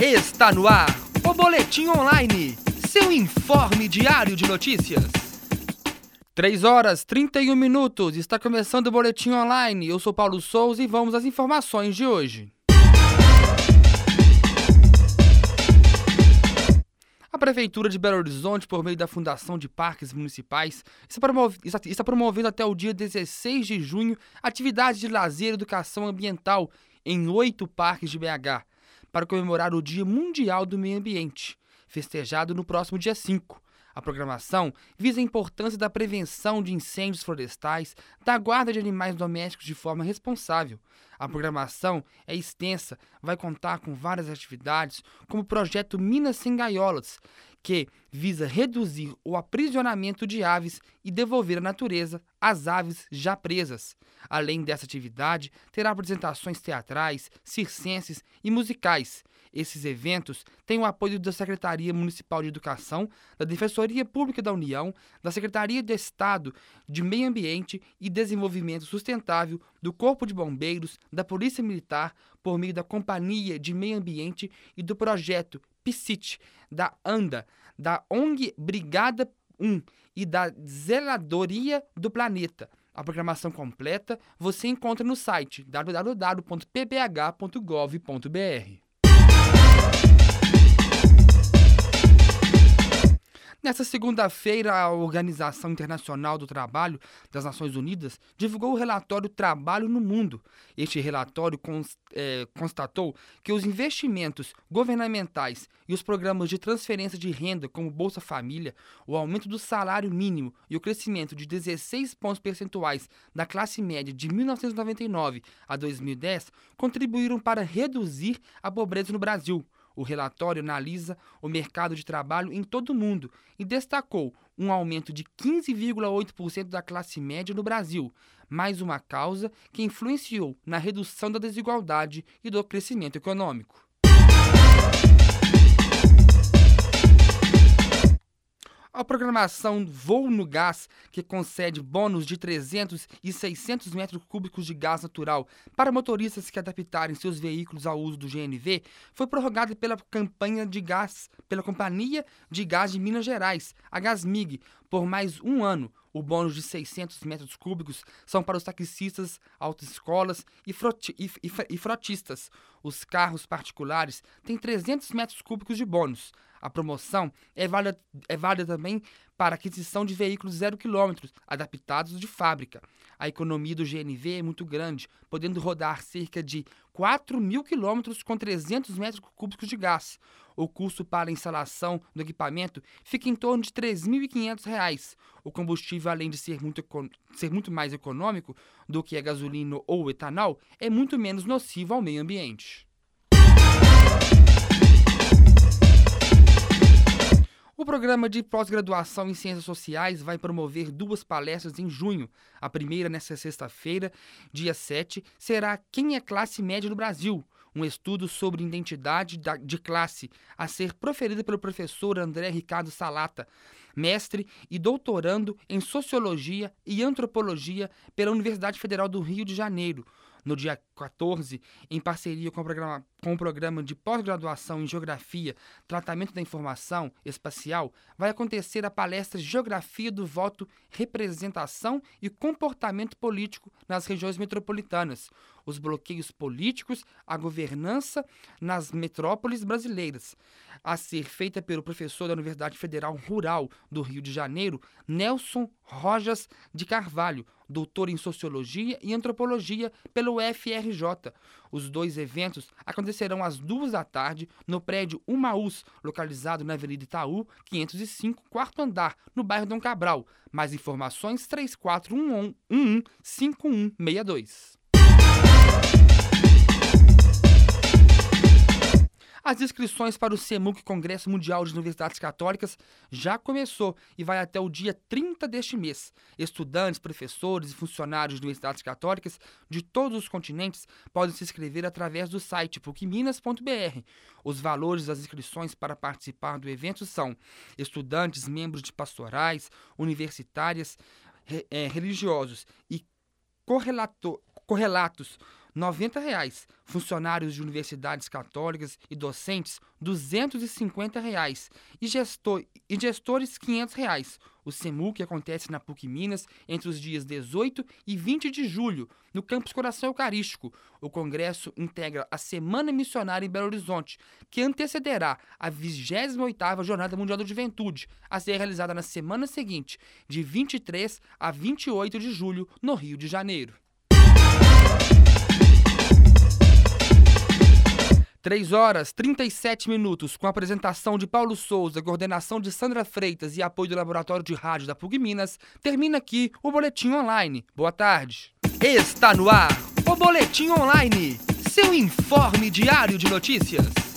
Está no ar o Boletim Online, seu informe diário de notícias. 3 horas 31 minutos, está começando o Boletim Online. Eu sou Paulo Souza e vamos às informações de hoje. A Prefeitura de Belo Horizonte, por meio da Fundação de Parques Municipais, está, promove, está, está promovendo até o dia 16 de junho atividades de lazer e educação ambiental em oito parques de BH, para comemorar o Dia Mundial do Meio Ambiente, festejado no próximo dia 5. A programação visa a importância da prevenção de incêndios florestais, da guarda de animais domésticos de forma responsável. A programação é extensa, vai contar com várias atividades, como o projeto Minas Sem Gaiolas, que visa reduzir o aprisionamento de aves e devolver à natureza as aves já presas. Além dessa atividade, terá apresentações teatrais, circenses e musicais. Esses eventos têm o apoio da Secretaria Municipal de Educação, da Defensoria Pública da União, da Secretaria de Estado de Meio Ambiente e Desenvolvimento Sustentável, do Corpo de Bombeiros, da Polícia Militar, por meio da Companhia de Meio Ambiente e do projeto PSIT, da ANDA, da ONG Brigada 1 e da Zeladoria do Planeta. A programação completa você encontra no site www.pbh.gov.br. Nesta segunda-feira, a Organização Internacional do Trabalho das Nações Unidas divulgou o relatório Trabalho no Mundo. Este relatório é, constatou que os investimentos governamentais e os programas de transferência de renda, como Bolsa Família, o aumento do salário mínimo e o crescimento de 16 pontos percentuais da classe média de 1999 a 2010, contribuíram para reduzir a pobreza no Brasil. O relatório analisa o mercado de trabalho em todo o mundo e destacou um aumento de 15,8% da classe média no Brasil, mais uma causa que influenciou na redução da desigualdade e do crescimento econômico. A programação Voo no Gás, que concede bônus de 300 e 600 metros cúbicos de gás natural para motoristas que adaptarem seus veículos ao uso do GNV, foi prorrogada pela campanha de gás, pela Companhia de Gás de Minas Gerais, a Gasmig, por mais um ano. O bônus de 600 metros cúbicos são para os taxistas, autoescolas e, froti e, e, e frotistas. Os carros particulares têm 300 metros cúbicos de bônus. A promoção é válida, é válida também para aquisição de veículos zero quilômetros, adaptados de fábrica. A economia do GNV é muito grande, podendo rodar cerca de 4 mil quilômetros com 300 metros cúbicos de gás. O custo para a instalação do equipamento fica em torno de R$ 3.500. O combustível, além de ser muito, ser muito mais econômico do que a gasolina ou etanol, é muito menos nocivo ao meio ambiente. O programa de pós-graduação em Ciências Sociais vai promover duas palestras em junho. A primeira, nesta sexta-feira, dia 7, será Quem é Classe Média no Brasil? Um estudo sobre identidade de classe, a ser proferida pelo professor André Ricardo Salata, mestre e doutorando em Sociologia e Antropologia pela Universidade Federal do Rio de Janeiro no dia 14, em parceria com programa, com o programa de pós-graduação em Geografia, Tratamento da Informação Espacial, vai acontecer a palestra Geografia do Voto, Representação e Comportamento Político nas regiões metropolitanas, os bloqueios políticos, a governança nas metrópoles brasileiras, a ser feita pelo professor da Universidade Federal Rural do Rio de Janeiro, Nelson Rojas de Carvalho, doutor em Sociologia e Antropologia pelo UFRJ. Os dois eventos acontecerão às duas da tarde no prédio Umaús, localizado na Avenida Itaú, 505, quarto andar, no bairro Dom Cabral. Mais informações 3411 5162. As inscrições para o CEMUC Congresso Mundial de Universidades Católicas já começou e vai até o dia 30 deste mês. Estudantes, professores e funcionários de universidades católicas de todos os continentes podem se inscrever através do site pucminas.br. Os valores das inscrições para participar do evento são estudantes, membros de pastorais, universitárias, é, religiosos e correlatos R$ 90. Reais. Funcionários de universidades católicas e docentes, 250 reais. E, gestor, e gestores, 500 reais. O SEMU, que acontece na PUC Minas entre os dias 18 e 20 de julho, no Campus Coração Eucarístico. O congresso integra a Semana Missionária em Belo Horizonte, que antecederá a 28ª Jornada Mundial da Juventude, a ser realizada na semana seguinte, de 23 a 28 de julho, no Rio de Janeiro. 3 horas 37 minutos, com a apresentação de Paulo Souza, coordenação de Sandra Freitas e apoio do Laboratório de Rádio da PUC Minas, termina aqui o Boletim Online. Boa tarde. Está no ar o Boletim Online, seu informe diário de notícias.